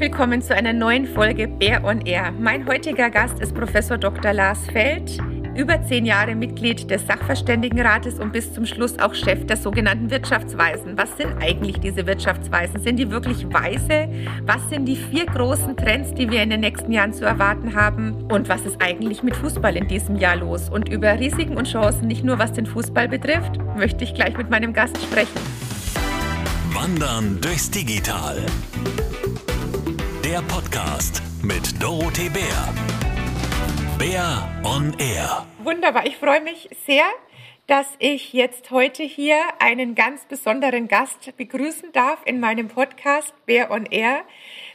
Willkommen zu einer neuen Folge Bär on Air. Mein heutiger Gast ist Professor Dr. Lars Feld, über zehn Jahre Mitglied des Sachverständigenrates und bis zum Schluss auch Chef der sogenannten Wirtschaftsweisen. Was sind eigentlich diese Wirtschaftsweisen? Sind die wirklich weise? Was sind die vier großen Trends, die wir in den nächsten Jahren zu erwarten haben? Und was ist eigentlich mit Fußball in diesem Jahr los? Und über Risiken und Chancen, nicht nur was den Fußball betrifft, möchte ich gleich mit meinem Gast sprechen. Wandern durchs Digital. Der Podcast mit Dorothee Bär. Bär on Air. Wunderbar, ich freue mich sehr, dass ich jetzt heute hier einen ganz besonderen Gast begrüßen darf in meinem Podcast Bär on Air.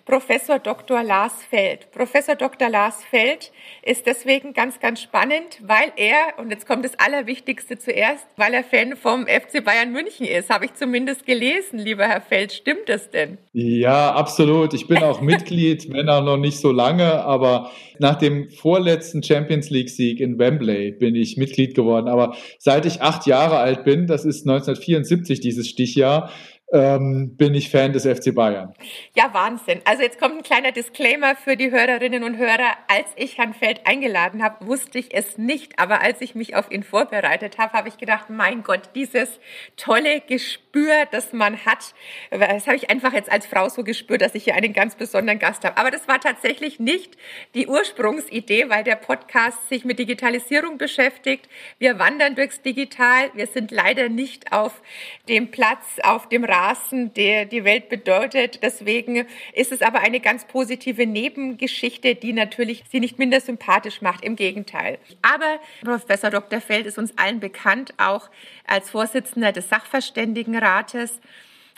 Professor Dr. Lars Feld. Professor Dr. Lars Feld ist deswegen ganz, ganz spannend, weil er, und jetzt kommt das Allerwichtigste zuerst, weil er Fan vom FC Bayern München ist. Habe ich zumindest gelesen, lieber Herr Feld. Stimmt das denn? Ja, absolut. Ich bin auch Mitglied, wenn auch noch nicht so lange, aber nach dem vorletzten Champions League-Sieg in Wembley bin ich Mitglied geworden. Aber seit ich acht Jahre alt bin, das ist 1974 dieses Stichjahr, ähm, bin ich Fan des FC Bayern. Ja, Wahnsinn. Also jetzt kommt ein kleiner Disclaimer für die Hörerinnen und Hörer. Als ich Herrn Feld eingeladen habe, wusste ich es nicht. Aber als ich mich auf ihn vorbereitet habe, habe ich gedacht, mein Gott, dieses tolle Gespür, das man hat, das habe ich einfach jetzt als Frau so gespürt, dass ich hier einen ganz besonderen Gast habe. Aber das war tatsächlich nicht die Ursprungsidee, weil der Podcast sich mit Digitalisierung beschäftigt. Wir wandern durchs Digital. Wir sind leider nicht auf dem Platz, auf dem Rahmen Straßen, der die Welt bedeutet. Deswegen ist es aber eine ganz positive Nebengeschichte, die natürlich sie nicht minder sympathisch macht. Im Gegenteil. Aber Professor Dr. Feld ist uns allen bekannt, auch als Vorsitzender des Sachverständigenrates.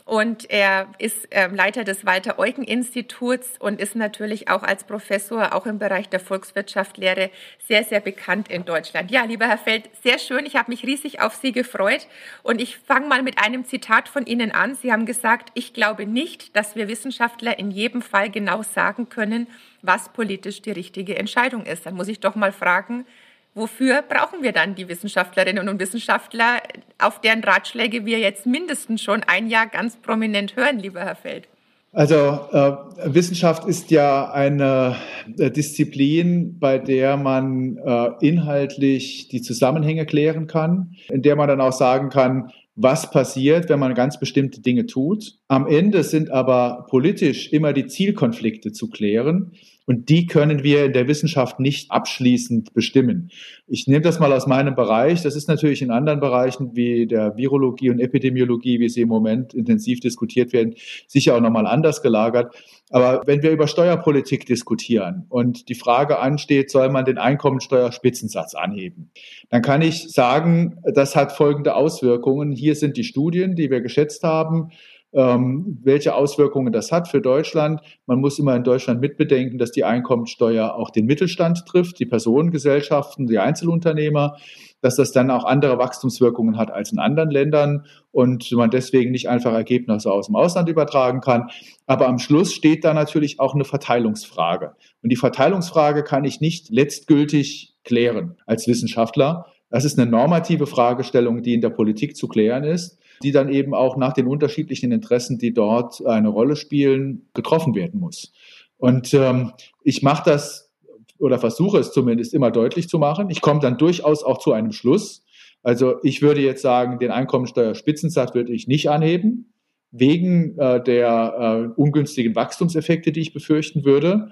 Und er ist ähm, Leiter des Walter-Eugen-Instituts und ist natürlich auch als Professor, auch im Bereich der Volkswirtschaftslehre, sehr, sehr bekannt in Deutschland. Ja, lieber Herr Feld, sehr schön. Ich habe mich riesig auf Sie gefreut. Und ich fange mal mit einem Zitat von Ihnen an. Sie haben gesagt, ich glaube nicht, dass wir Wissenschaftler in jedem Fall genau sagen können, was politisch die richtige Entscheidung ist. Dann muss ich doch mal fragen, Wofür brauchen wir dann die Wissenschaftlerinnen und Wissenschaftler, auf deren Ratschläge wir jetzt mindestens schon ein Jahr ganz prominent hören, lieber Herr Feld? Also äh, Wissenschaft ist ja eine äh, Disziplin, bei der man äh, inhaltlich die Zusammenhänge klären kann, in der man dann auch sagen kann, was passiert, wenn man ganz bestimmte Dinge tut. Am Ende sind aber politisch immer die Zielkonflikte zu klären. Und die können wir in der Wissenschaft nicht abschließend bestimmen. Ich nehme das mal aus meinem Bereich. Das ist natürlich in anderen Bereichen wie der Virologie und Epidemiologie, wie sie im Moment intensiv diskutiert werden, sicher auch nochmal anders gelagert. Aber wenn wir über Steuerpolitik diskutieren und die Frage ansteht, soll man den Einkommensteuerspitzensatz anheben, dann kann ich sagen, das hat folgende Auswirkungen. Hier sind die Studien, die wir geschätzt haben ähm, welche Auswirkungen das hat für Deutschland. Man muss immer in Deutschland mitbedenken, dass die Einkommensteuer auch den Mittelstand trifft, die Personengesellschaften, die Einzelunternehmer, dass das dann auch andere Wachstumswirkungen hat als in anderen Ländern und man deswegen nicht einfach Ergebnisse aus dem Ausland übertragen kann. Aber am Schluss steht da natürlich auch eine Verteilungsfrage. Und die Verteilungsfrage kann ich nicht letztgültig klären als Wissenschaftler. Das ist eine normative Fragestellung, die in der Politik zu klären ist die dann eben auch nach den unterschiedlichen Interessen, die dort eine Rolle spielen, getroffen werden muss. Und ähm, ich mache das oder versuche es zumindest immer deutlich zu machen. Ich komme dann durchaus auch zu einem Schluss. Also ich würde jetzt sagen, den Einkommensteuerspitzensatz würde ich nicht anheben, wegen äh, der äh, ungünstigen Wachstumseffekte, die ich befürchten würde.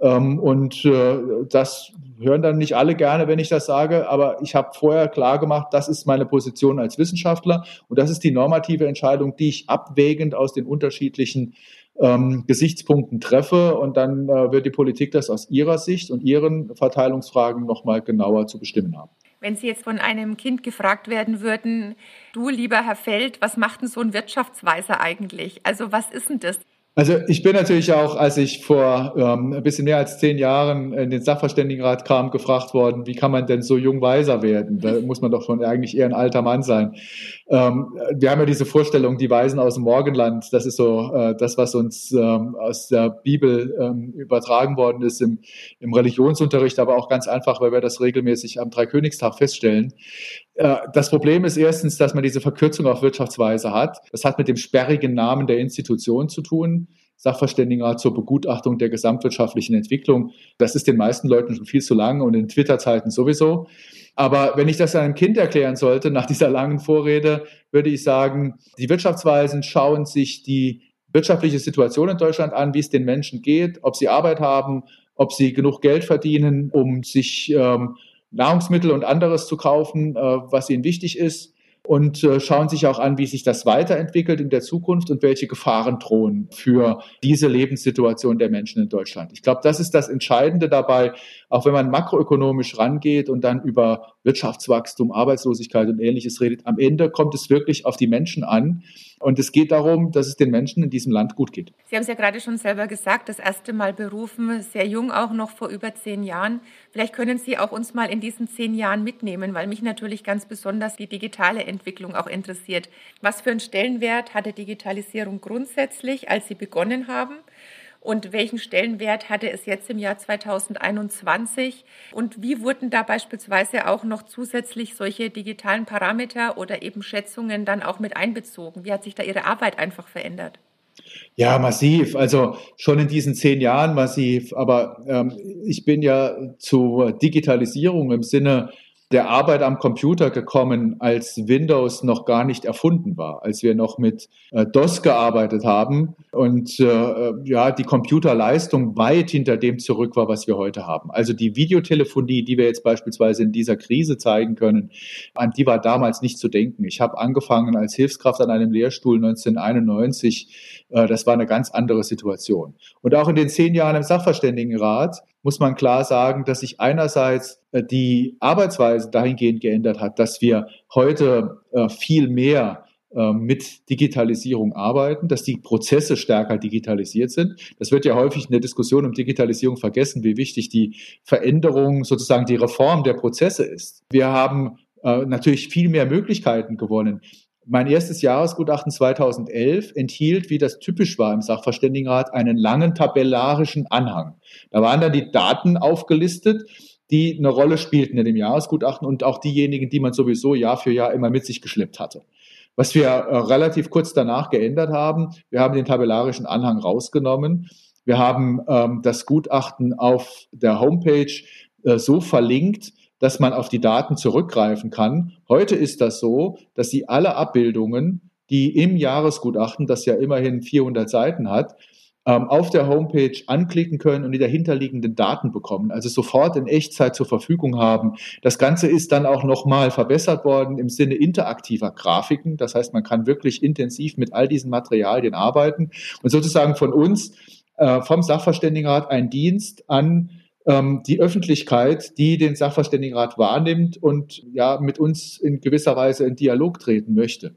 Ähm, und äh, das hören dann nicht alle gerne, wenn ich das sage, aber ich habe vorher klar gemacht, das ist meine Position als Wissenschaftler und das ist die normative Entscheidung, die ich abwägend aus den unterschiedlichen ähm, Gesichtspunkten treffe und dann äh, wird die Politik das aus ihrer Sicht und ihren Verteilungsfragen nochmal genauer zu bestimmen haben. Wenn Sie jetzt von einem Kind gefragt werden würden, du lieber Herr Feld, was macht denn so ein Wirtschaftsweiser eigentlich? Also was ist denn das? Also ich bin natürlich auch, als ich vor ähm, ein bisschen mehr als zehn Jahren in den Sachverständigenrat kam, gefragt worden, wie kann man denn so jung weiser werden? Da muss man doch schon eigentlich eher ein alter Mann sein. Ähm, wir haben ja diese Vorstellung, die Weisen aus dem Morgenland, das ist so äh, das, was uns ähm, aus der Bibel ähm, übertragen worden ist im, im Religionsunterricht, aber auch ganz einfach, weil wir das regelmäßig am Dreikönigstag feststellen. Äh, das Problem ist erstens, dass man diese Verkürzung auf Wirtschaftsweise hat. Das hat mit dem sperrigen Namen der Institution zu tun. Sachverständigenrat zur Begutachtung der gesamtwirtschaftlichen Entwicklung. Das ist den meisten Leuten schon viel zu lang und in Twitter-Zeiten sowieso. Aber wenn ich das einem Kind erklären sollte, nach dieser langen Vorrede, würde ich sagen, die Wirtschaftsweisen schauen sich die wirtschaftliche Situation in Deutschland an, wie es den Menschen geht, ob sie Arbeit haben, ob sie genug Geld verdienen, um sich ähm, Nahrungsmittel und anderes zu kaufen, äh, was ihnen wichtig ist und äh, schauen sich auch an, wie sich das weiterentwickelt in der Zukunft und welche Gefahren drohen für diese Lebenssituation der Menschen in Deutschland. Ich glaube, das ist das Entscheidende dabei, auch wenn man makroökonomisch rangeht und dann über Wirtschaftswachstum, Arbeitslosigkeit und ähnliches redet. Am Ende kommt es wirklich auf die Menschen an. Und es geht darum, dass es den Menschen in diesem Land gut geht. Sie haben es ja gerade schon selber gesagt, das erste Mal berufen, sehr jung auch noch vor über zehn Jahren. Vielleicht können Sie auch uns mal in diesen zehn Jahren mitnehmen, weil mich natürlich ganz besonders die digitale Entwicklung auch interessiert. Was für einen Stellenwert hatte Digitalisierung grundsätzlich, als Sie begonnen haben? Und welchen Stellenwert hatte es jetzt im Jahr 2021 und wie wurden da beispielsweise auch noch zusätzlich solche digitalen Parameter oder eben Schätzungen dann auch mit einbezogen? Wie hat sich da Ihre Arbeit einfach verändert? Ja, massiv. Also schon in diesen zehn Jahren massiv. Aber ähm, ich bin ja zur Digitalisierung im Sinne der Arbeit am Computer gekommen, als Windows noch gar nicht erfunden war, als wir noch mit äh, DOS gearbeitet haben und äh, ja, die Computerleistung weit hinter dem zurück war, was wir heute haben. Also die Videotelefonie, die wir jetzt beispielsweise in dieser Krise zeigen können, an die war damals nicht zu denken. Ich habe angefangen als Hilfskraft an einem Lehrstuhl 1991. Äh, das war eine ganz andere Situation. Und auch in den zehn Jahren im Sachverständigenrat muss man klar sagen, dass sich einerseits äh, die Arbeitsweise dahingehend geändert hat, dass wir heute äh, viel mehr äh, mit Digitalisierung arbeiten, dass die Prozesse stärker digitalisiert sind. Das wird ja häufig in der Diskussion um Digitalisierung vergessen, wie wichtig die Veränderung, sozusagen die Reform der Prozesse ist. Wir haben natürlich viel mehr Möglichkeiten gewonnen. Mein erstes Jahresgutachten 2011 enthielt, wie das typisch war im Sachverständigenrat, einen langen tabellarischen Anhang. Da waren dann die Daten aufgelistet, die eine Rolle spielten in dem Jahresgutachten und auch diejenigen, die man sowieso Jahr für Jahr immer mit sich geschleppt hatte. Was wir äh, relativ kurz danach geändert haben, wir haben den tabellarischen Anhang rausgenommen. Wir haben ähm, das Gutachten auf der Homepage äh, so verlinkt, dass man auf die Daten zurückgreifen kann. Heute ist das so, dass Sie alle Abbildungen, die im Jahresgutachten, das ja immerhin 400 Seiten hat, ähm, auf der Homepage anklicken können und die dahinterliegenden Daten bekommen, also sofort in Echtzeit zur Verfügung haben. Das Ganze ist dann auch nochmal verbessert worden im Sinne interaktiver Grafiken. Das heißt, man kann wirklich intensiv mit all diesen Materialien arbeiten und sozusagen von uns, äh, vom Sachverständigenrat, ein Dienst an ähm, die Öffentlichkeit, die den Sachverständigenrat wahrnimmt und ja mit uns in gewisser Weise in Dialog treten möchte.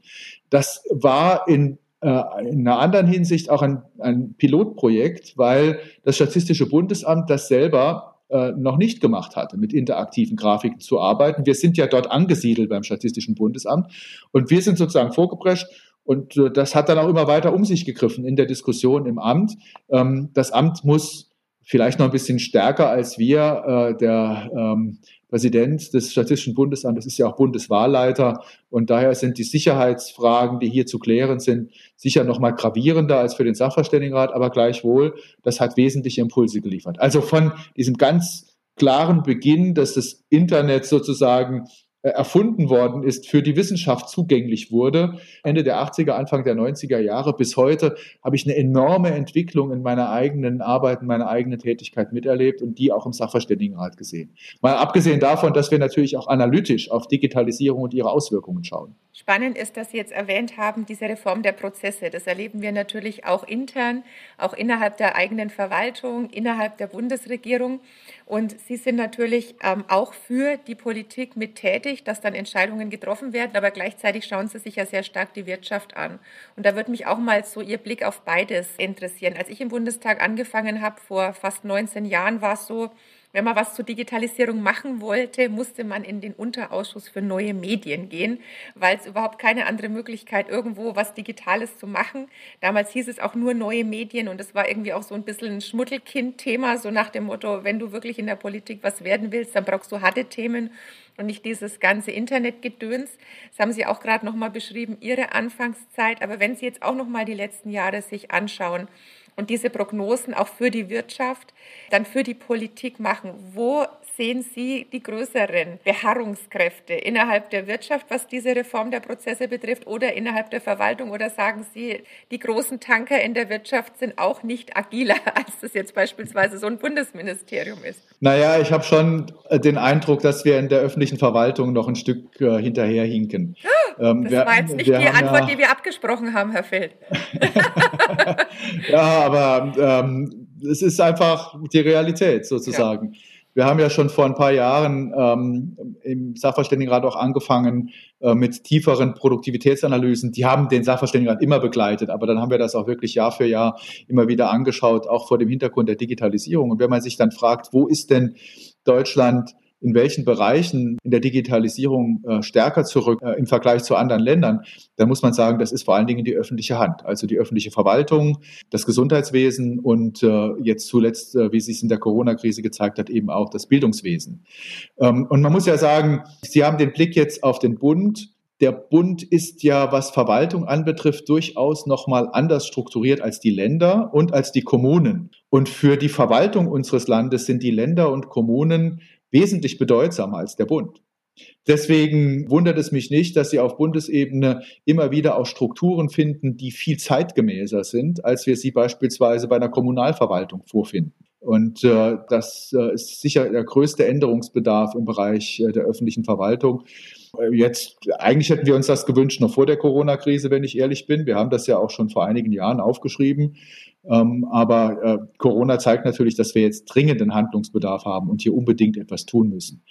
Das war in äh, in einer anderen Hinsicht auch ein, ein Pilotprojekt, weil das Statistische Bundesamt das selber äh, noch nicht gemacht hatte, mit interaktiven Grafiken zu arbeiten. Wir sind ja dort angesiedelt beim Statistischen Bundesamt und wir sind sozusagen vorgeprescht und äh, das hat dann auch immer weiter um sich gegriffen in der Diskussion im Amt. Ähm, das Amt muss vielleicht noch ein bisschen stärker als wir. Äh, der ähm, Präsident des Statistischen Bundesamtes ist ja auch Bundeswahlleiter und daher sind die Sicherheitsfragen, die hier zu klären sind, sicher noch mal gravierender als für den Sachverständigenrat, aber gleichwohl, das hat wesentliche Impulse geliefert. Also von diesem ganz klaren Beginn, dass das Internet sozusagen erfunden worden ist, für die Wissenschaft zugänglich wurde. Ende der 80er, Anfang der 90er Jahre bis heute habe ich eine enorme Entwicklung in meiner eigenen Arbeit, in meiner eigenen Tätigkeit miterlebt und die auch im Sachverständigenrat gesehen. Mal abgesehen davon, dass wir natürlich auch analytisch auf Digitalisierung und ihre Auswirkungen schauen. Spannend ist, dass Sie jetzt erwähnt haben, diese Reform der Prozesse. Das erleben wir natürlich auch intern, auch innerhalb der eigenen Verwaltung, innerhalb der Bundesregierung. Und Sie sind natürlich ähm, auch für die Politik mit tätig, dass dann Entscheidungen getroffen werden, aber gleichzeitig schauen Sie sich ja sehr stark die Wirtschaft an. Und da würde mich auch mal so Ihr Blick auf beides interessieren. Als ich im Bundestag angefangen habe, vor fast 19 Jahren, war es so, wenn man was zur Digitalisierung machen wollte, musste man in den Unterausschuss für neue Medien gehen, weil es überhaupt keine andere Möglichkeit irgendwo was Digitales zu machen. Damals hieß es auch nur neue Medien und es war irgendwie auch so ein bisschen ein Schmuddelkind-Thema, so nach dem Motto, wenn du wirklich in der Politik was werden willst, dann brauchst du harte Themen und nicht dieses ganze Internetgedöns. Das haben Sie auch gerade nochmal beschrieben, Ihre Anfangszeit. Aber wenn Sie jetzt auch nochmal die letzten Jahre sich anschauen, und diese Prognosen auch für die Wirtschaft, dann für die Politik machen. Wo sehen Sie die größeren Beharrungskräfte innerhalb der Wirtschaft, was diese Reform der Prozesse betrifft, oder innerhalb der Verwaltung? Oder sagen Sie, die großen Tanker in der Wirtschaft sind auch nicht agiler, als das jetzt beispielsweise so ein Bundesministerium ist? Naja, ich habe schon den Eindruck, dass wir in der öffentlichen Verwaltung noch ein Stück äh, hinterherhinken. Ähm, das wir, war jetzt nicht die Antwort, ja, die wir abgesprochen haben, Herr Feld. ja, aber ähm, es ist einfach die Realität sozusagen. Ja. Wir haben ja schon vor ein paar Jahren ähm, im Sachverständigenrat auch angefangen äh, mit tieferen Produktivitätsanalysen. Die haben den Sachverständigenrat immer begleitet, aber dann haben wir das auch wirklich Jahr für Jahr immer wieder angeschaut, auch vor dem Hintergrund der Digitalisierung. Und wenn man sich dann fragt, wo ist denn Deutschland in welchen Bereichen in der Digitalisierung äh, stärker zurück äh, im Vergleich zu anderen Ländern, dann muss man sagen, das ist vor allen Dingen die öffentliche Hand, also die öffentliche Verwaltung, das Gesundheitswesen und äh, jetzt zuletzt, äh, wie sich es in der Corona-Krise gezeigt hat, eben auch das Bildungswesen. Ähm, und man muss ja sagen, Sie haben den Blick jetzt auf den Bund. Der Bund ist ja, was Verwaltung anbetrifft, durchaus nochmal anders strukturiert als die Länder und als die Kommunen. Und für die Verwaltung unseres Landes sind die Länder und Kommunen wesentlich bedeutsamer als der Bund. Deswegen wundert es mich nicht, dass sie auf Bundesebene immer wieder auch Strukturen finden, die viel zeitgemäßer sind, als wir sie beispielsweise bei einer Kommunalverwaltung vorfinden. Und äh, das äh, ist sicher der größte Änderungsbedarf im Bereich äh, der öffentlichen Verwaltung. Jetzt, eigentlich hätten wir uns das gewünscht noch vor der Corona-Krise, wenn ich ehrlich bin. Wir haben das ja auch schon vor einigen Jahren aufgeschrieben. Ähm, aber äh, Corona zeigt natürlich, dass wir jetzt dringenden Handlungsbedarf haben und hier unbedingt etwas tun müssen.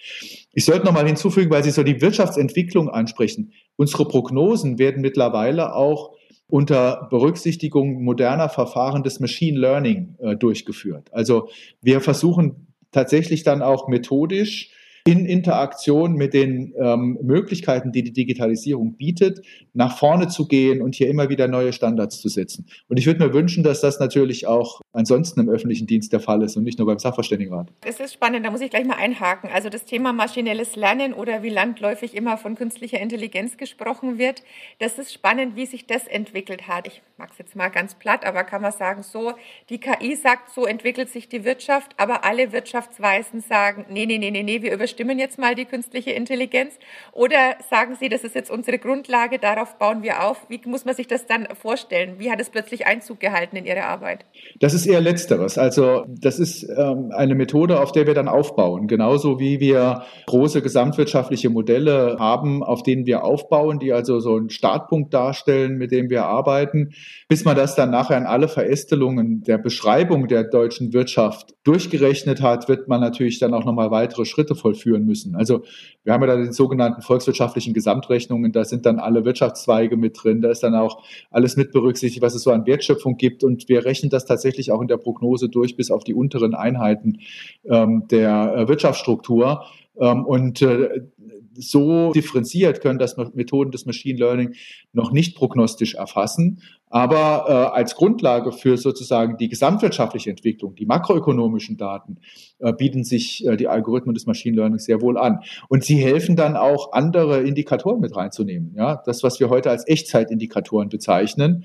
Ich sollte noch mal hinzufügen, weil Sie so die Wirtschaftsentwicklung ansprechen. Unsere Prognosen werden mittlerweile auch unter Berücksichtigung moderner Verfahren des Machine Learning äh, durchgeführt. Also wir versuchen tatsächlich dann auch methodisch in Interaktion mit den ähm, Möglichkeiten, die die Digitalisierung bietet, nach vorne zu gehen und hier immer wieder neue Standards zu setzen. Und ich würde mir wünschen, dass das natürlich auch ansonsten im öffentlichen Dienst der Fall ist und nicht nur beim Sachverständigenrat. Es ist spannend, da muss ich gleich mal einhaken. Also das Thema maschinelles Lernen oder wie landläufig immer von künstlicher Intelligenz gesprochen wird, das ist spannend, wie sich das entwickelt hat. Ich mag es jetzt mal ganz platt, aber kann man sagen, so, die KI sagt, so entwickelt sich die Wirtschaft, aber alle Wirtschaftsweisen sagen, nee, nee, nee, nee, nee, wir überstimmen überstimmen jetzt mal die künstliche Intelligenz? Oder sagen Sie, das ist jetzt unsere Grundlage, darauf bauen wir auf? Wie muss man sich das dann vorstellen? Wie hat es plötzlich Einzug gehalten in Ihre Arbeit? Das ist eher Letzteres. Also das ist ähm, eine Methode, auf der wir dann aufbauen. Genauso wie wir große gesamtwirtschaftliche Modelle haben, auf denen wir aufbauen, die also so einen Startpunkt darstellen, mit dem wir arbeiten, bis man das dann nachher an alle Verästelungen der Beschreibung der deutschen Wirtschaft durchgerechnet hat, wird man natürlich dann auch nochmal weitere Schritte vollführen führen müssen. Also wir haben ja da die sogenannten volkswirtschaftlichen Gesamtrechnungen, da sind dann alle Wirtschaftszweige mit drin, da ist dann auch alles mit berücksichtigt, was es so an Wertschöpfung gibt und wir rechnen das tatsächlich auch in der Prognose durch bis auf die unteren Einheiten ähm, der äh, Wirtschaftsstruktur. Ähm, und äh, so differenziert können das Methoden des Machine Learning noch nicht prognostisch erfassen. Aber äh, als Grundlage für sozusagen die gesamtwirtschaftliche Entwicklung, die makroökonomischen Daten, äh, bieten sich äh, die Algorithmen des Machine Learning sehr wohl an. Und sie helfen dann auch, andere Indikatoren mit reinzunehmen. Ja, das, was wir heute als Echtzeitindikatoren bezeichnen.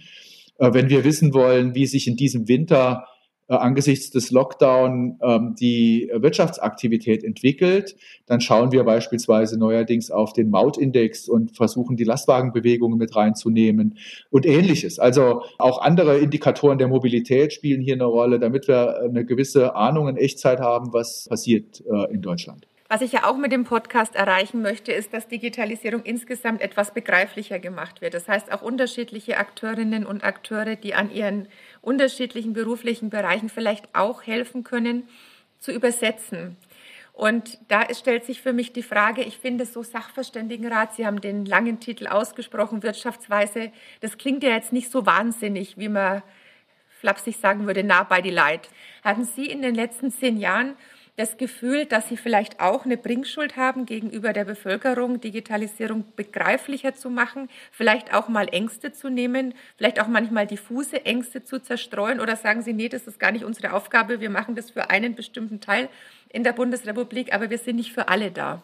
Äh, wenn wir wissen wollen, wie sich in diesem Winter angesichts des Lockdown ähm, die Wirtschaftsaktivität entwickelt, dann schauen wir beispielsweise neuerdings auf den Mautindex und versuchen die Lastwagenbewegungen mit reinzunehmen und ähnliches. Also auch andere Indikatoren der Mobilität spielen hier eine Rolle, damit wir eine gewisse Ahnung in Echtzeit haben, was passiert äh, in Deutschland. Was ich ja auch mit dem Podcast erreichen möchte, ist, dass Digitalisierung insgesamt etwas begreiflicher gemacht wird. Das heißt, auch unterschiedliche Akteurinnen und Akteure, die an ihren unterschiedlichen beruflichen Bereichen vielleicht auch helfen können, zu übersetzen. Und da stellt sich für mich die Frage, ich finde so Sachverständigenrat, Sie haben den langen Titel ausgesprochen, Wirtschaftsweise, das klingt ja jetzt nicht so wahnsinnig, wie man flapsig sagen würde, nah bei die Leid. Hatten Sie in den letzten zehn Jahren das Gefühl, dass sie vielleicht auch eine Bringschuld haben gegenüber der Bevölkerung, Digitalisierung begreiflicher zu machen, vielleicht auch mal Ängste zu nehmen, vielleicht auch manchmal diffuse Ängste zu zerstreuen oder sagen sie, nee, das ist gar nicht unsere Aufgabe, wir machen das für einen bestimmten Teil in der Bundesrepublik, aber wir sind nicht für alle da.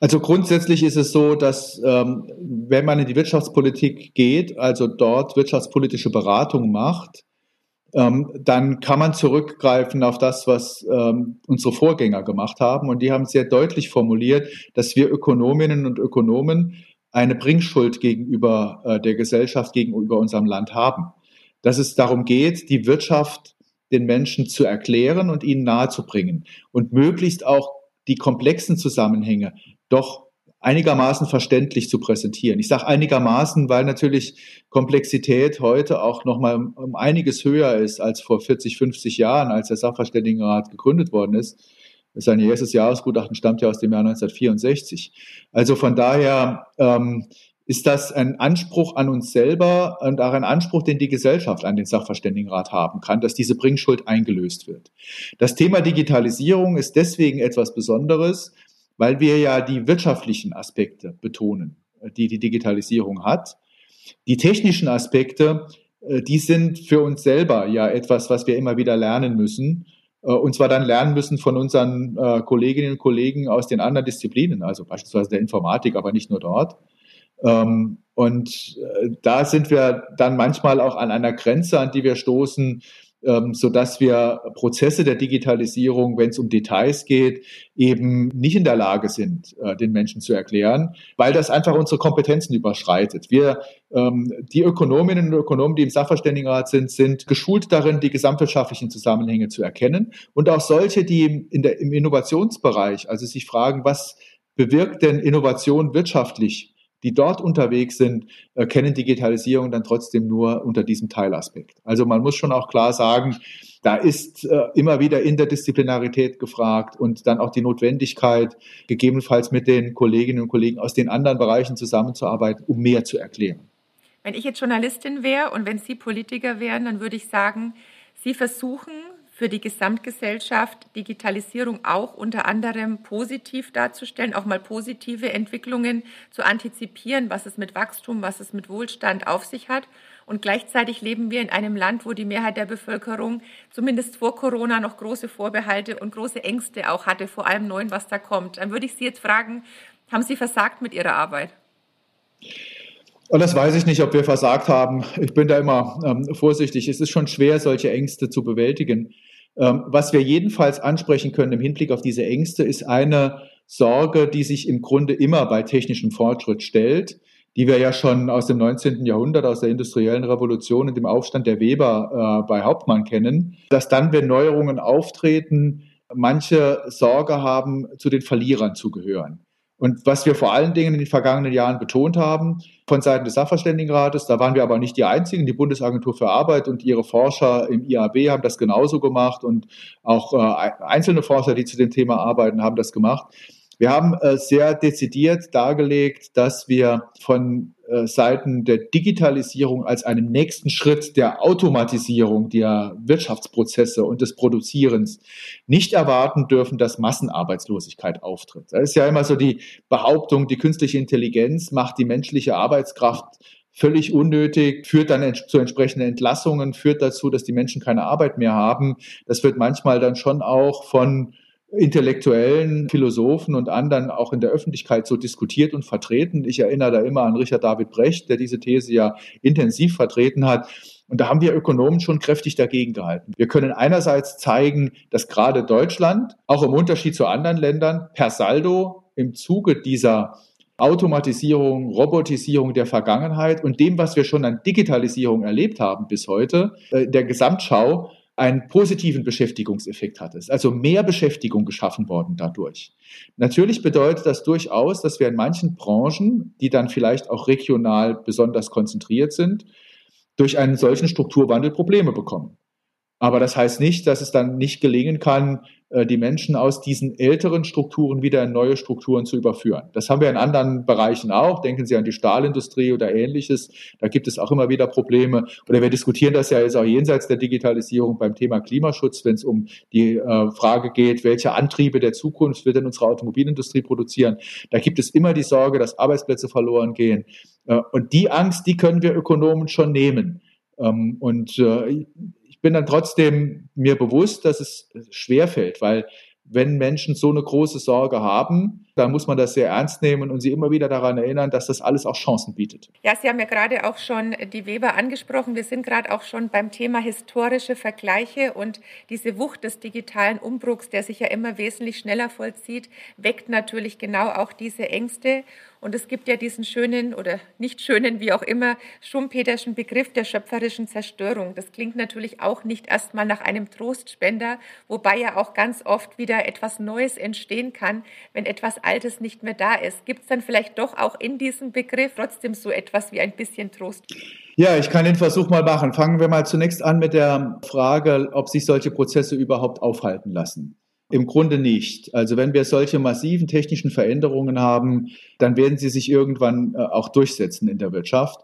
Also grundsätzlich ist es so, dass ähm, wenn man in die Wirtschaftspolitik geht, also dort wirtschaftspolitische Beratung macht, ähm, dann kann man zurückgreifen auf das, was ähm, unsere Vorgänger gemacht haben. Und die haben sehr deutlich formuliert, dass wir Ökonominnen und Ökonomen eine Bringschuld gegenüber äh, der Gesellschaft, gegenüber unserem Land haben. Dass es darum geht, die Wirtschaft den Menschen zu erklären und ihnen nahezubringen und möglichst auch die komplexen Zusammenhänge doch einigermaßen verständlich zu präsentieren. Ich sage einigermaßen, weil natürlich Komplexität heute auch noch mal um einiges höher ist als vor 40, 50 Jahren, als der Sachverständigenrat gegründet worden ist. Sein erstes Jahresgutachten stammt ja aus dem Jahr 1964. Also von daher ähm, ist das ein Anspruch an uns selber und auch ein Anspruch, den die Gesellschaft an den Sachverständigenrat haben kann, dass diese Bringschuld eingelöst wird. Das Thema Digitalisierung ist deswegen etwas Besonderes, weil wir ja die wirtschaftlichen Aspekte betonen, äh, die die Digitalisierung hat. Die technischen Aspekte, äh, die sind für uns selber ja etwas, was wir immer wieder lernen müssen. Äh, und zwar dann lernen müssen von unseren Kolleginnen und Kollegen aus den anderen Disziplinen, also beispielsweise der Informatik, aber nicht nur dort. Ähm, und da sind wir dann manchmal auch an einer Grenze, an die wir stoßen, ähm, so dass wir Prozesse der Digitalisierung, wenn es um Details geht, eben nicht in der Lage sind, äh, den Menschen zu erklären, weil das einfach unsere Kompetenzen überschreitet. Wir, ähm, die Ökonominnen und Ökonomen, die im Sachverständigenrat sind, sind geschult darin, die gesamtwirtschaftlichen Zusammenhänge zu erkennen und auch solche, die in der, im Innovationsbereich, also sich fragen, was bewirkt denn Innovation wirtschaftlich die dort unterwegs sind, äh, kennen Digitalisierung dann trotzdem nur unter diesem Teilaspekt. Also man muss schon auch klar sagen, da ist äh, immer wieder Interdisziplinarität gefragt und dann auch die Notwendigkeit, gegebenenfalls mit den Kolleginnen und Kollegen aus den anderen Bereichen zusammenzuarbeiten, um mehr zu erklären. Wenn ich jetzt Journalistin wäre und wenn Sie Politiker wären, dann würde ich sagen, Sie versuchen für die Gesamtgesellschaft Digitalisierung auch unter anderem positiv darzustellen, auch mal positive Entwicklungen zu antizipieren, was es mit Wachstum, was es mit Wohlstand auf sich hat. Und gleichzeitig leben wir in einem Land, wo die Mehrheit der Bevölkerung zumindest vor Corona noch große Vorbehalte und große Ängste auch hatte vor allem Neuen, was da kommt. Dann würde ich Sie jetzt fragen, haben Sie versagt mit Ihrer Arbeit? Und das weiß ich nicht, ob wir versagt haben. Ich bin da immer ähm, vorsichtig. Es ist schon schwer, solche Ängste zu bewältigen. Ähm, was wir jedenfalls ansprechen können im Hinblick auf diese Ängste, ist eine Sorge, die sich im Grunde immer bei technischem Fortschritt stellt, die wir ja schon aus dem 19. Jahrhundert, aus der industriellen Revolution und dem Aufstand der Weber äh, bei Hauptmann kennen, dass dann, wenn Neuerungen auftreten, manche Sorge haben, zu den Verlierern zu gehören. Und was wir vor allen Dingen in den vergangenen Jahren betont haben, von Seiten des Sachverständigenrates, da waren wir aber nicht die Einzigen, die Bundesagentur für Arbeit und ihre Forscher im IAB haben das genauso gemacht und auch äh, einzelne Forscher, die zu dem Thema arbeiten, haben das gemacht. Wir haben äh, sehr dezidiert dargelegt, dass wir von äh, Seiten der Digitalisierung als einem nächsten Schritt der Automatisierung der Wirtschaftsprozesse und des Produzierens nicht erwarten dürfen, dass Massenarbeitslosigkeit auftritt. Da ist ja immer so die Behauptung, die künstliche Intelligenz macht die menschliche Arbeitskraft völlig unnötig, führt dann zu entsprechenden Entlassungen, führt dazu, dass die Menschen keine Arbeit mehr haben. Das wird manchmal dann schon auch von intellektuellen Philosophen und anderen auch in der Öffentlichkeit so diskutiert und vertreten. Ich erinnere da immer an Richard David Brecht, der diese These ja intensiv vertreten hat. Und da haben wir Ökonomen schon kräftig dagegen gehalten. Wir können einerseits zeigen, dass gerade Deutschland, auch im Unterschied zu anderen Ländern, per Saldo im Zuge dieser Automatisierung, Robotisierung der Vergangenheit und dem, was wir schon an Digitalisierung erlebt haben bis heute, äh, der Gesamtschau einen positiven Beschäftigungseffekt hat es, also mehr Beschäftigung geschaffen worden dadurch. Natürlich bedeutet das durchaus, dass wir in manchen Branchen, die dann vielleicht auch regional besonders konzentriert sind, durch einen solchen Strukturwandel Probleme bekommen. Aber das heißt nicht, dass es dann nicht gelingen kann, äh, die Menschen aus diesen älteren Strukturen wieder in neue Strukturen zu überführen. Das haben wir in anderen Bereichen auch. Denken Sie an die Stahlindustrie oder ähnliches. Da gibt es auch immer wieder Probleme. Oder wir diskutieren das ja jetzt auch jenseits der Digitalisierung beim Thema Klimaschutz, wenn es um die äh, Frage geht, welche Antriebe der Zukunft wird denn unsere Automobilindustrie produzieren. Da gibt es immer die Sorge, dass Arbeitsplätze verloren gehen. Äh, und die Angst, die können wir Ökonomen schon nehmen. Ähm, und bin dann trotzdem mir bewusst, dass es schwerfällt, weil wenn Menschen so eine große Sorge haben, Da muss man das sehr ernst nehmen und sie immer wieder daran erinnern, dass das alles auch Chancen bietet. Ja, Sie haben ja gerade auch schon die Weber angesprochen. Wir sind gerade auch schon beim Thema historische Vergleiche und diese Wucht des digitalen Umbruchs, der sich ja immer wesentlich schneller vollzieht, weckt natürlich genau auch diese Ängste. Und es gibt ja diesen schönen oder nicht schönen, wie auch immer, schumpeterschen Begriff der schöpferischen Zerstörung. Das klingt natürlich auch nicht erstmal nach einem Trostspender, wobei ja auch ganz oft wieder etwas Neues entstehen kann, wenn etwas Altes nicht mehr da ist. Gibt es dann vielleicht doch auch in diesem Begriff trotzdem so etwas wie ein bisschen Trost? Ja, ich kann den Versuch mal machen. Fangen wir mal zunächst an mit der Frage, ob sich solche Prozesse überhaupt aufhalten lassen. Im Grunde nicht. Also wenn wir solche massiven technischen Veränderungen haben, dann werden sie sich irgendwann äh, auch durchsetzen in der Wirtschaft.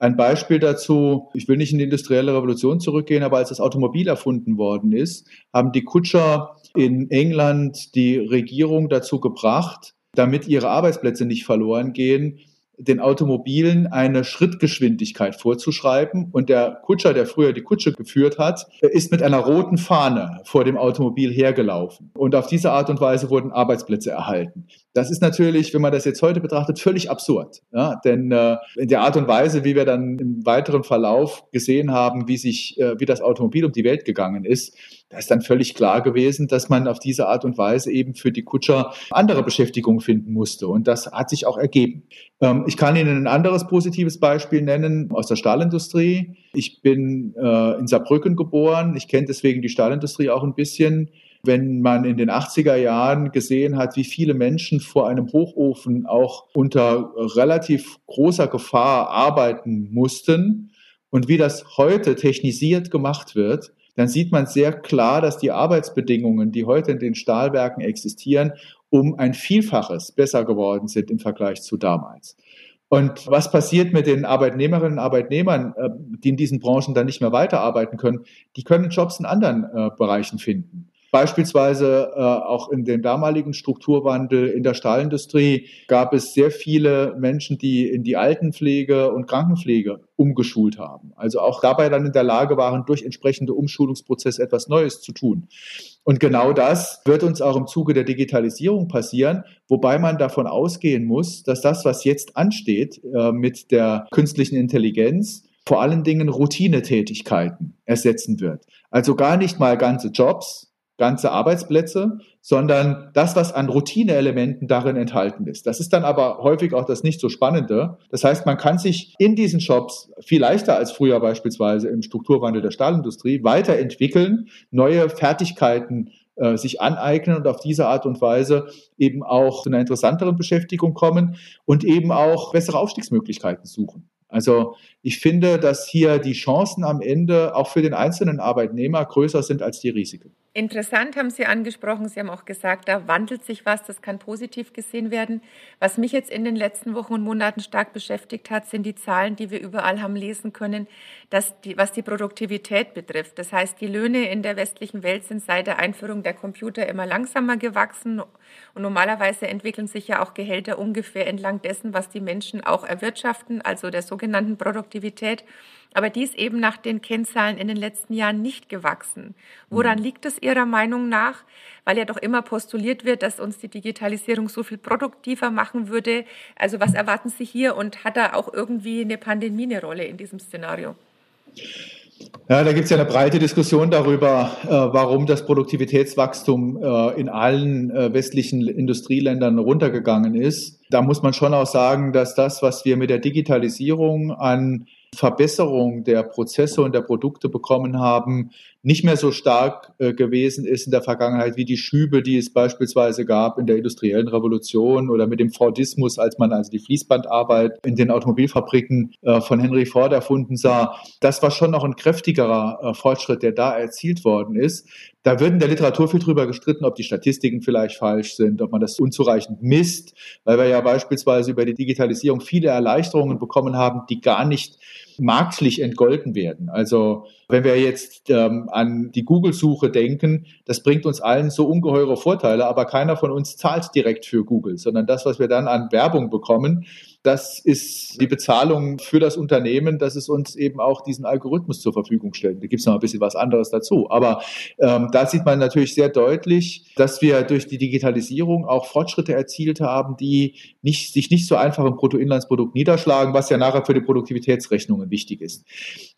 Ein Beispiel dazu, ich will nicht in die industrielle Revolution zurückgehen, aber als das Automobil erfunden worden ist, haben die Kutscher in England die Regierung dazu gebracht, damit ihre Arbeitsplätze nicht verloren gehen, den Automobilen eine Schrittgeschwindigkeit vorzuschreiben. Und der Kutscher, der früher die Kutsche geführt hat, ist mit einer roten Fahne vor dem Automobil hergelaufen. Und auf diese Art und Weise wurden Arbeitsplätze erhalten. Das ist natürlich, wenn man das jetzt heute betrachtet, völlig absurd. Ja? Denn äh, in der Art und Weise, wie wir dann im weiteren Verlauf gesehen haben, wie sich, äh, wie das Automobil um die Welt gegangen ist, da ist dann völlig klar gewesen, dass man auf diese Art und Weise eben für die Kutscher andere Beschäftigung finden musste. Und das hat sich auch ergeben. Ähm, ich kann Ihnen ein anderes positives Beispiel nennen aus der Stahlindustrie. Ich bin äh, in Saarbrücken geboren. Ich kenne deswegen die Stahlindustrie auch ein bisschen. Wenn man in den 80er Jahren gesehen hat, wie viele Menschen vor einem Hochofen auch unter relativ großer Gefahr arbeiten mussten und wie das heute technisiert gemacht wird, dann sieht man sehr klar, dass die Arbeitsbedingungen, die heute in den Stahlwerken existieren, um ein Vielfaches besser geworden sind im Vergleich zu damals. Und was passiert mit den Arbeitnehmerinnen und Arbeitnehmern, äh, die in diesen Branchen dann nicht mehr weiterarbeiten können? Die können Jobs in anderen äh, Bereichen finden. Beispielsweise äh, auch in dem damaligen Strukturwandel in der Stahlindustrie gab es sehr viele Menschen, die in die Altenpflege und Krankenpflege umgeschult haben. Also auch dabei dann in der Lage waren, durch entsprechende Umschulungsprozesse etwas Neues zu tun. Und genau das wird uns auch im Zuge der Digitalisierung passieren, wobei man davon ausgehen muss, dass das, was jetzt ansteht äh, mit der künstlichen Intelligenz, vor allen Dingen Routinetätigkeiten ersetzen wird. Also gar nicht mal ganze Jobs, ganze Arbeitsplätze, sondern das, was an Routineelementen darin enthalten ist. Das ist dann aber häufig auch das nicht so Spannende. Das heißt, man kann sich in diesen Shops viel leichter als früher beispielsweise im Strukturwandel der Stahlindustrie weiterentwickeln, neue Fertigkeiten äh, sich aneignen und auf diese Art und Weise eben auch zu einer interessanteren Beschäftigung kommen und eben auch bessere Aufstiegsmöglichkeiten suchen. Also ich finde, dass hier die Chancen am Ende auch für den einzelnen Arbeitnehmer größer sind als die Risiken. Interessant haben Sie angesprochen. Sie haben auch gesagt, da wandelt sich was, das kann positiv gesehen werden. Was mich jetzt in den letzten Wochen und Monaten stark beschäftigt hat, sind die Zahlen, die wir überall haben lesen können, dass die, was die Produktivität betrifft. Das heißt, die Löhne in der westlichen Welt sind seit der Einführung der Computer immer langsamer gewachsen. Und normalerweise entwickeln sich ja auch Gehälter ungefähr entlang dessen, was die Menschen auch erwirtschaften, also der sogenannten Produktivität aber die ist eben nach den Kennzahlen in den letzten Jahren nicht gewachsen. Woran mhm. liegt es Ihrer Meinung nach? Weil ja doch immer postuliert wird, dass uns die Digitalisierung so viel produktiver machen würde. Also was erwarten Sie hier und hat da auch irgendwie eine Pandemie eine Rolle in diesem Szenario? Ja, da gibt es ja eine breite Diskussion darüber, äh, warum das Produktivitätswachstum äh, in allen äh, westlichen Industrieländern runtergegangen ist. Da muss man schon auch sagen, dass das, was wir mit der Digitalisierung an Verbesserung der Prozesse und der Produkte bekommen haben, nicht mehr so stark äh, gewesen ist in der Vergangenheit wie die Schübe, die es beispielsweise gab in der industriellen Revolution oder mit dem Fordismus, als man also die Fließbandarbeit in den Automobilfabriken äh, von Henry Ford erfunden sah. Das war schon noch ein kräftigerer äh, Fortschritt, der da erzielt worden ist. Da wird in der Literatur viel drüber gestritten, ob die Statistiken vielleicht falsch sind, ob man das unzureichend misst, weil wir ja beispielsweise über die Digitalisierung viele Erleichterungen bekommen haben, die gar nicht marktlich entgolten werden. Also wenn wir jetzt ähm, an die Google-Suche denken, das bringt uns allen so ungeheure Vorteile, aber keiner von uns zahlt direkt für Google, sondern das, was wir dann an Werbung bekommen, das ist die Bezahlung für das Unternehmen, dass es uns eben auch diesen Algorithmus zur Verfügung stellt. Da gibt es noch ein bisschen was anderes dazu. Aber ähm, da sieht man natürlich sehr deutlich, dass wir durch die Digitalisierung auch Fortschritte erzielt haben, die nicht, sich nicht so einfach im Bruttoinlandsprodukt niederschlagen, was ja nachher für die Produktivitätsrechnungen wichtig ist.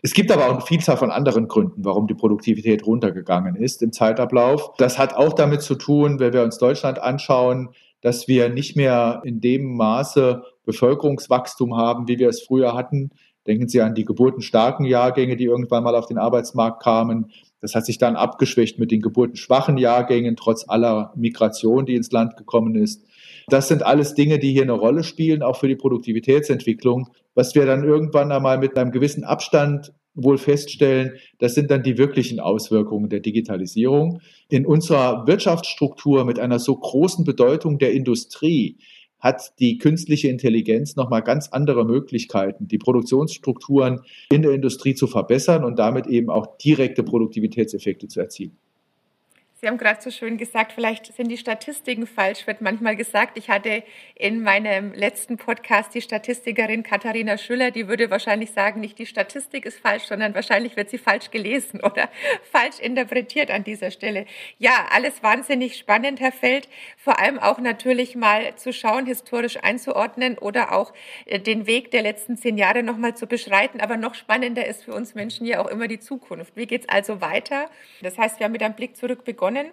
Es gibt aber auch eine Vielzahl von anderen Gründen, warum die Produktivität runtergegangen ist im Zeitablauf. Das hat auch damit zu tun, wenn wir uns Deutschland anschauen, dass wir nicht mehr in dem Maße Bevölkerungswachstum haben, wie wir es früher hatten. Denken Sie an die geburtenstarken Jahrgänge, die irgendwann mal auf den Arbeitsmarkt kamen. Das hat sich dann abgeschwächt mit den geburtenschwachen Jahrgängen, trotz aller Migration, die ins Land gekommen ist. Das sind alles Dinge, die hier eine Rolle spielen, auch für die Produktivitätsentwicklung. Was wir dann irgendwann einmal mit einem gewissen Abstand wohl feststellen, das sind dann die wirklichen Auswirkungen der Digitalisierung. In unserer Wirtschaftsstruktur mit einer so großen Bedeutung der Industrie hat die künstliche Intelligenz nochmal ganz andere Möglichkeiten, die Produktionsstrukturen in der Industrie zu verbessern und damit eben auch direkte Produktivitätseffekte zu erzielen. Sie haben gerade so schön gesagt, vielleicht sind die Statistiken falsch, wird manchmal gesagt. Ich hatte in meinem letzten Podcast die Statistikerin Katharina Schüller, die würde wahrscheinlich sagen, nicht die Statistik ist falsch, sondern wahrscheinlich wird sie falsch gelesen oder falsch interpretiert an dieser Stelle. Ja, alles wahnsinnig spannend, Herr Feld. Vor allem auch natürlich mal zu schauen, historisch einzuordnen oder auch äh, den Weg der letzten zehn Jahre nochmal zu beschreiten. Aber noch spannender ist für uns Menschen ja auch immer die Zukunft. Wie geht's also weiter? Das heißt, wir haben mit einem Blick zurück begonnen begonnen.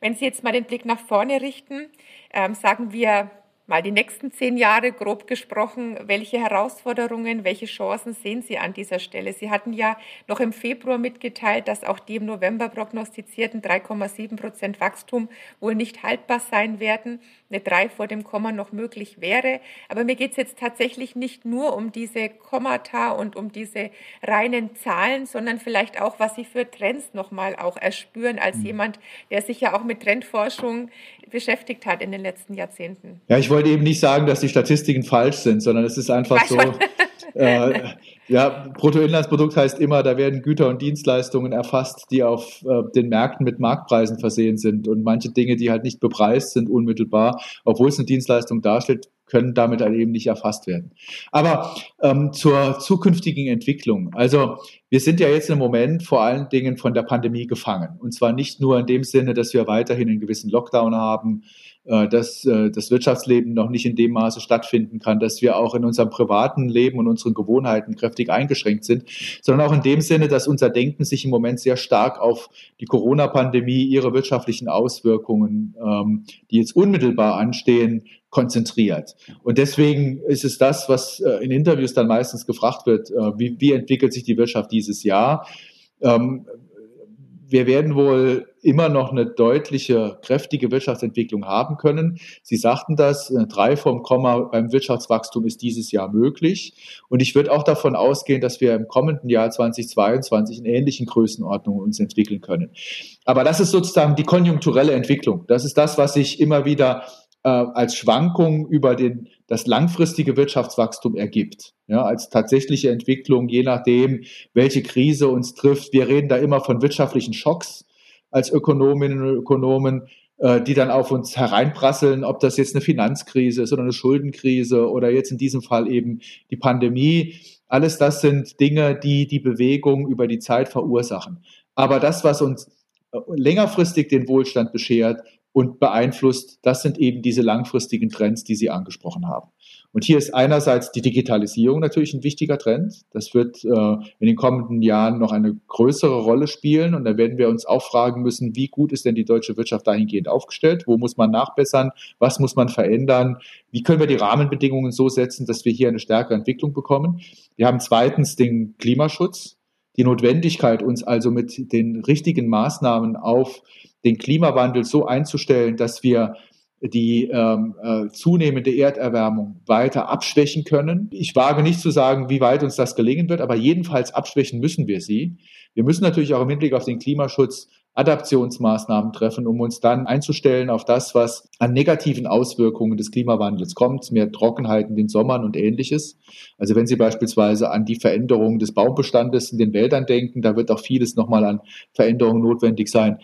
Wenn Sie jetzt mal den Blick nach vorne richten, ähm, sagen wir mal die nächsten zehn Jahre grob gesprochen, welche Herausforderungen, welche Chancen sehen Sie an dieser Stelle? Sie hatten ja noch im Februar mitgeteilt, dass auch die im November prognostizierten 3,7 Prozent Wachstum wohl nicht haltbar sein werden eine 3 vor dem Komma noch möglich wäre. Aber mir geht es jetzt tatsächlich nicht nur um diese Kommata und um diese reinen Zahlen, sondern vielleicht auch, was Sie für Trends nochmal auch erspüren als mhm. jemand, der sich ja auch mit Trendforschung beschäftigt hat in den letzten Jahrzehnten. Ja, ich wollte eben nicht sagen, dass die Statistiken falsch sind, sondern es ist einfach so. Äh, ja, Bruttoinlandsprodukt heißt immer, da werden Güter und Dienstleistungen erfasst, die auf äh, den Märkten mit Marktpreisen versehen sind. Und manche Dinge, die halt nicht bepreist sind unmittelbar, obwohl es eine Dienstleistung darstellt, können damit halt eben nicht erfasst werden. Aber ähm, zur zukünftigen Entwicklung. Also wir sind ja jetzt im Moment vor allen Dingen von der Pandemie gefangen. Und zwar nicht nur in dem Sinne, dass wir weiterhin einen gewissen Lockdown haben, dass äh, das Wirtschaftsleben noch nicht in dem Maße stattfinden kann, dass wir auch in unserem privaten Leben und unseren Gewohnheiten kräftig eingeschränkt sind, sondern auch in dem Sinne, dass unser Denken sich im Moment sehr stark auf die Corona-Pandemie, ihre wirtschaftlichen Auswirkungen, ähm, die jetzt unmittelbar anstehen, konzentriert. Und deswegen ist es das, was äh, in Interviews dann meistens gefragt wird, wie, wie entwickelt sich die Wirtschaft dieses Jahr? Ähm, wir werden wohl immer noch eine deutliche, kräftige Wirtschaftsentwicklung haben können. Sie sagten das, äh, drei vom Komma beim Wirtschaftswachstum ist dieses Jahr möglich. Und ich würde auch davon ausgehen, dass wir im kommenden Jahr 2022 in ähnlichen Größenordnungen uns entwickeln können. Aber das ist sozusagen die konjunkturelle Entwicklung. Das ist das, was sich immer wieder äh, als Schwankung über den, das langfristige Wirtschaftswachstum ergibt. Ja, als tatsächliche Entwicklung, je nachdem, welche Krise uns trifft. Wir reden da immer von wirtschaftlichen Schocks als Ökonominnen und Ökonomen, äh, die dann auf uns hereinprasseln, ob das jetzt eine Finanzkrise ist oder eine Schuldenkrise oder jetzt in diesem Fall eben die Pandemie. Alles das sind Dinge, die die Bewegung über die Zeit verursachen. Aber das, was uns äh, längerfristig den Wohlstand beschert, und beeinflusst, das sind eben diese langfristigen Trends, die Sie angesprochen haben. Und hier ist einerseits die Digitalisierung natürlich ein wichtiger Trend. Das wird äh, in den kommenden Jahren noch eine größere Rolle spielen. Und da werden wir uns auch fragen müssen, wie gut ist denn die deutsche Wirtschaft dahingehend aufgestellt? Wo muss man nachbessern? Was muss man verändern? Wie können wir die Rahmenbedingungen so setzen, dass wir hier eine stärkere Entwicklung bekommen? Wir haben zweitens den Klimaschutz, die Notwendigkeit, uns also mit den richtigen Maßnahmen auf den Klimawandel so einzustellen, dass wir die ähm, äh, zunehmende Erderwärmung weiter abschwächen können. Ich wage nicht zu sagen, wie weit uns das gelingen wird, aber jedenfalls abschwächen müssen wir sie. Wir müssen natürlich auch im Hinblick auf den Klimaschutz Adaptionsmaßnahmen treffen, um uns dann einzustellen auf das, was an negativen Auswirkungen des Klimawandels kommt, mehr Trockenheit in den Sommern und ähnliches. Also wenn Sie beispielsweise an die Veränderung des Baumbestandes in den Wäldern denken, da wird auch vieles nochmal an Veränderungen notwendig sein.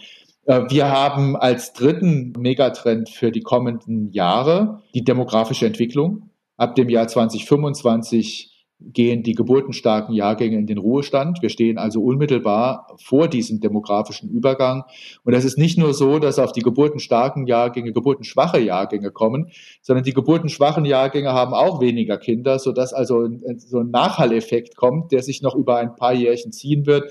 Äh, wir haben als dritten Megatrend für die kommenden Jahre die demografische Entwicklung. Ab dem Jahr 2025 gehen die geburtenstarken Jahrgänge in den Ruhestand. Wir stehen also unmittelbar vor diesem demografischen Übergang. Und es ist nicht nur so, dass auf die geburtenstarken Jahrgänge geburtenschwache Jahrgänge kommen, sondern die geburtenschwachen Jahrgänge haben auch weniger Kinder, sodass also so ein Nachhalleffekt kommt, der sich noch über ein paar Jährchen ziehen wird.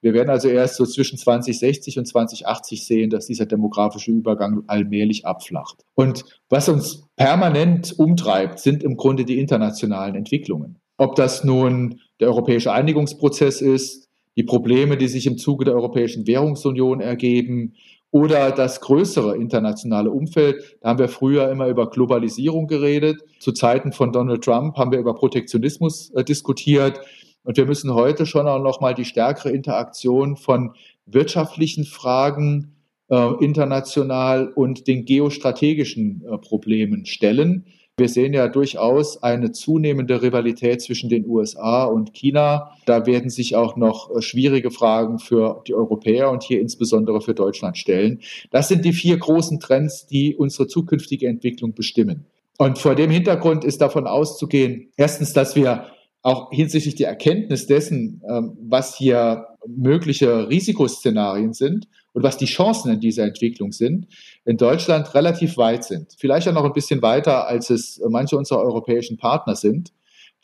Wir werden also erst so zwischen 2060 und 2080 sehen, dass dieser demografische Übergang allmählich abflacht. Und was uns permanent umtreibt, sind im Grunde die internationalen Entwicklungen. Ob das nun der europäische Einigungsprozess ist, die Probleme, die sich im Zuge der Europäischen Währungsunion ergeben oder das größere internationale Umfeld. Da haben wir früher immer über Globalisierung geredet. Zu Zeiten von Donald Trump haben wir über Protektionismus äh, diskutiert. Und wir müssen heute schon auch noch mal die stärkere Interaktion von wirtschaftlichen Fragen äh, international und den geostrategischen äh, Problemen stellen. Wir sehen ja durchaus eine zunehmende Rivalität zwischen den USA und China. Da werden sich auch noch äh, schwierige Fragen für die Europäer und hier insbesondere für Deutschland stellen. Das sind die vier großen Trends, die unsere zukünftige Entwicklung bestimmen. Und vor dem Hintergrund ist davon auszugehen, erstens, dass wir auch hinsichtlich der Erkenntnis dessen, ähm, was hier mögliche Risikoszenarien sind und was die Chancen in dieser Entwicklung sind, in Deutschland relativ weit sind. Vielleicht auch noch ein bisschen weiter, als es manche unserer europäischen Partner sind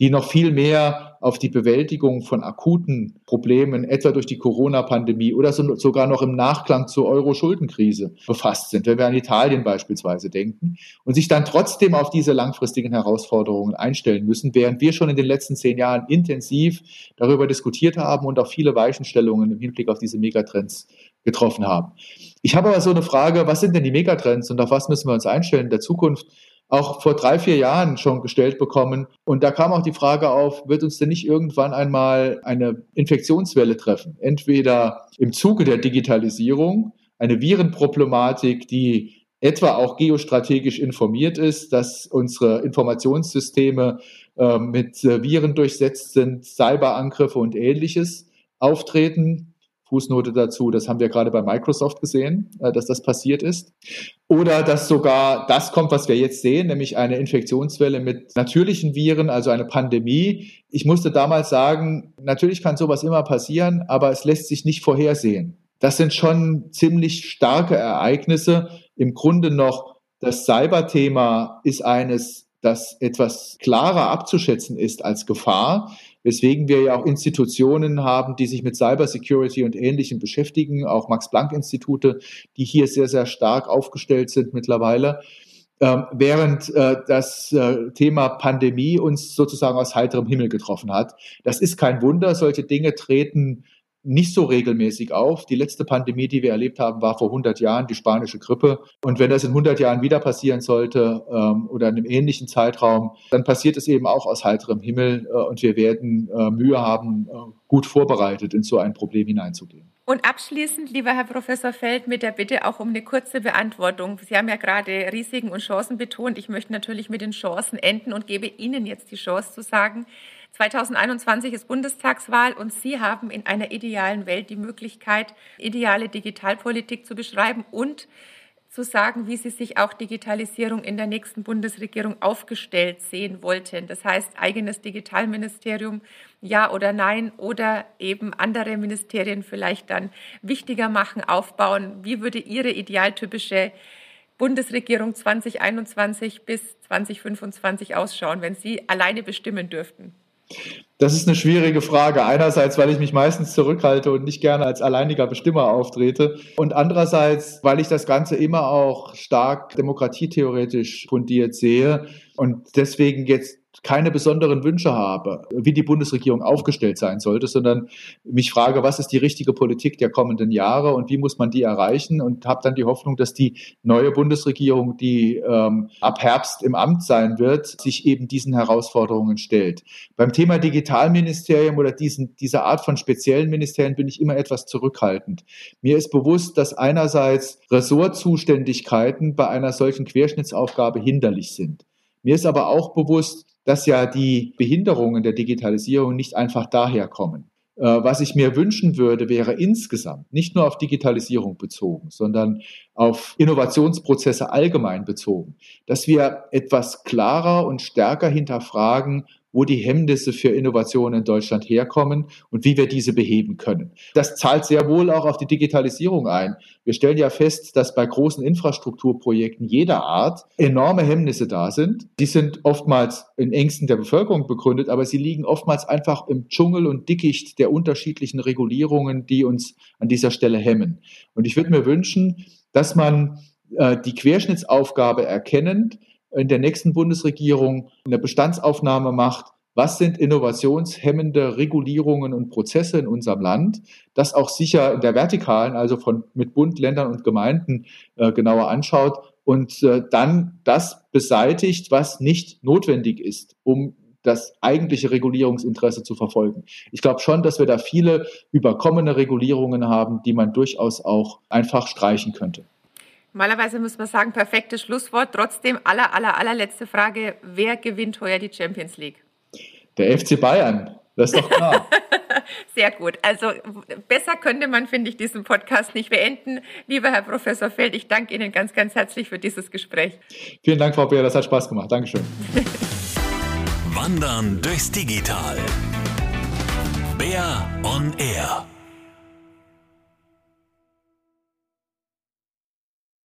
die noch viel mehr auf die Bewältigung von akuten Problemen, etwa durch die Corona-Pandemie oder so, sogar noch im Nachklang zur Euro-Schuldenkrise befasst sind, wenn wir an Italien beispielsweise denken, und sich dann trotzdem auf diese langfristigen Herausforderungen einstellen müssen, während wir schon in den letzten zehn Jahren intensiv darüber diskutiert haben und auch viele Weichenstellungen im Hinblick auf diese Megatrends getroffen haben. Ich habe aber so eine Frage, was sind denn die Megatrends und auf was müssen wir uns einstellen in der Zukunft? auch vor drei, vier Jahren schon gestellt bekommen. Und da kam auch die Frage auf, wird uns denn nicht irgendwann einmal eine Infektionswelle treffen? Entweder im Zuge der Digitalisierung, eine Virenproblematik, die etwa auch geostrategisch informiert ist, dass unsere Informationssysteme äh, mit äh, Viren durchsetzt sind, Cyberangriffe und ähnliches auftreten. Fußnote dazu, das haben wir gerade bei Microsoft gesehen, äh, dass das passiert ist. Oder dass sogar das kommt, was wir jetzt sehen, nämlich eine Infektionswelle mit natürlichen Viren, also eine Pandemie. Ich musste damals sagen, natürlich kann sowas immer passieren, aber es lässt sich nicht vorhersehen. Das sind schon ziemlich starke Ereignisse. Im Grunde noch das Cyberthema ist eines, das etwas klarer abzuschätzen ist als Gefahr weswegen wir ja auch Institutionen haben, die sich mit Cybersecurity und Ähnlichem beschäftigen, auch Max-Planck-Institute, die hier sehr, sehr stark aufgestellt sind mittlerweile. Ähm, während äh, das äh, Thema Pandemie uns sozusagen aus heiterem Himmel getroffen hat. Das ist kein Wunder, solche Dinge treten nicht so regelmäßig auf. Die letzte Pandemie, die wir erlebt haben, war vor 100 Jahren die spanische Grippe. Und wenn das in 100 Jahren wieder passieren sollte ähm, oder in einem ähnlichen Zeitraum, dann passiert es eben auch aus heiterem Himmel äh, und wir werden äh, Mühe haben, äh, gut vorbereitet in so ein Problem hineinzugehen. Und abschließend, lieber Herr Professor Feld, mit der Bitte auch um eine kurze Beantwortung. Sie haben ja gerade Risiken und Chancen betont. Ich möchte natürlich mit den Chancen enden und gebe Ihnen jetzt die Chance zu sagen, 2021 ist Bundestagswahl und Sie haben in einer idealen Welt die Möglichkeit, ideale Digitalpolitik zu beschreiben und zu sagen, wie Sie sich auch Digitalisierung in der nächsten Bundesregierung aufgestellt sehen wollten. Das heißt, eigenes Digitalministerium, ja oder nein, oder eben andere Ministerien vielleicht dann wichtiger machen, aufbauen. Wie würde Ihre idealtypische Bundesregierung 2021 bis 2025 ausschauen, wenn Sie alleine bestimmen dürften? Das ist eine schwierige Frage. Einerseits, weil ich mich meistens zurückhalte und nicht gerne als alleiniger Bestimmer auftrete. Und andererseits, weil ich das Ganze immer auch stark demokratietheoretisch fundiert sehe und deswegen jetzt keine besonderen Wünsche habe, wie die Bundesregierung aufgestellt sein sollte, sondern mich frage, was ist die richtige Politik der kommenden Jahre und wie muss man die erreichen und habe dann die Hoffnung, dass die neue Bundesregierung, die ähm, ab Herbst im Amt sein wird, sich eben diesen Herausforderungen stellt. Beim Thema Digitalministerium oder diesen, dieser Art von speziellen Ministerien bin ich immer etwas zurückhaltend. Mir ist bewusst, dass einerseits Ressortzuständigkeiten bei einer solchen Querschnittsaufgabe hinderlich sind. Mir ist aber auch bewusst, dass ja die Behinderungen der Digitalisierung nicht einfach daherkommen. Äh, was ich mir wünschen würde, wäre insgesamt nicht nur auf Digitalisierung bezogen, sondern auf Innovationsprozesse allgemein bezogen, dass wir etwas klarer und stärker hinterfragen, wo die Hemmnisse für Innovation in Deutschland herkommen und wie wir diese beheben können. Das zahlt sehr wohl auch auf die Digitalisierung ein. Wir stellen ja fest, dass bei großen Infrastrukturprojekten jeder Art enorme Hemmnisse da sind. Die sind oftmals in Ängsten der Bevölkerung begründet, aber sie liegen oftmals einfach im Dschungel und Dickicht der unterschiedlichen Regulierungen, die uns an dieser Stelle hemmen. Und ich würde mir wünschen, dass man äh, die Querschnittsaufgabe erkennend in der nächsten Bundesregierung eine Bestandsaufnahme macht, was sind innovationshemmende Regulierungen und Prozesse in unserem Land, das auch sicher in der Vertikalen, also von mit Bund, Ländern und Gemeinden äh, genauer anschaut und äh, dann das beseitigt, was nicht notwendig ist, um das eigentliche Regulierungsinteresse zu verfolgen. Ich glaube schon, dass wir da viele überkommene Regulierungen haben, die man durchaus auch einfach streichen könnte. Normalerweise muss man sagen, perfektes Schlusswort. Trotzdem, aller, aller, allerletzte Frage. Wer gewinnt heuer die Champions League? Der FC Bayern. Das ist doch klar. Sehr gut. Also besser könnte man, finde ich, diesen Podcast nicht beenden. Lieber Herr Professor Feld, ich danke Ihnen ganz, ganz herzlich für dieses Gespräch. Vielen Dank, Frau Beer. Das hat Spaß gemacht. Dankeschön. Wandern durchs Digital. Bär on Air.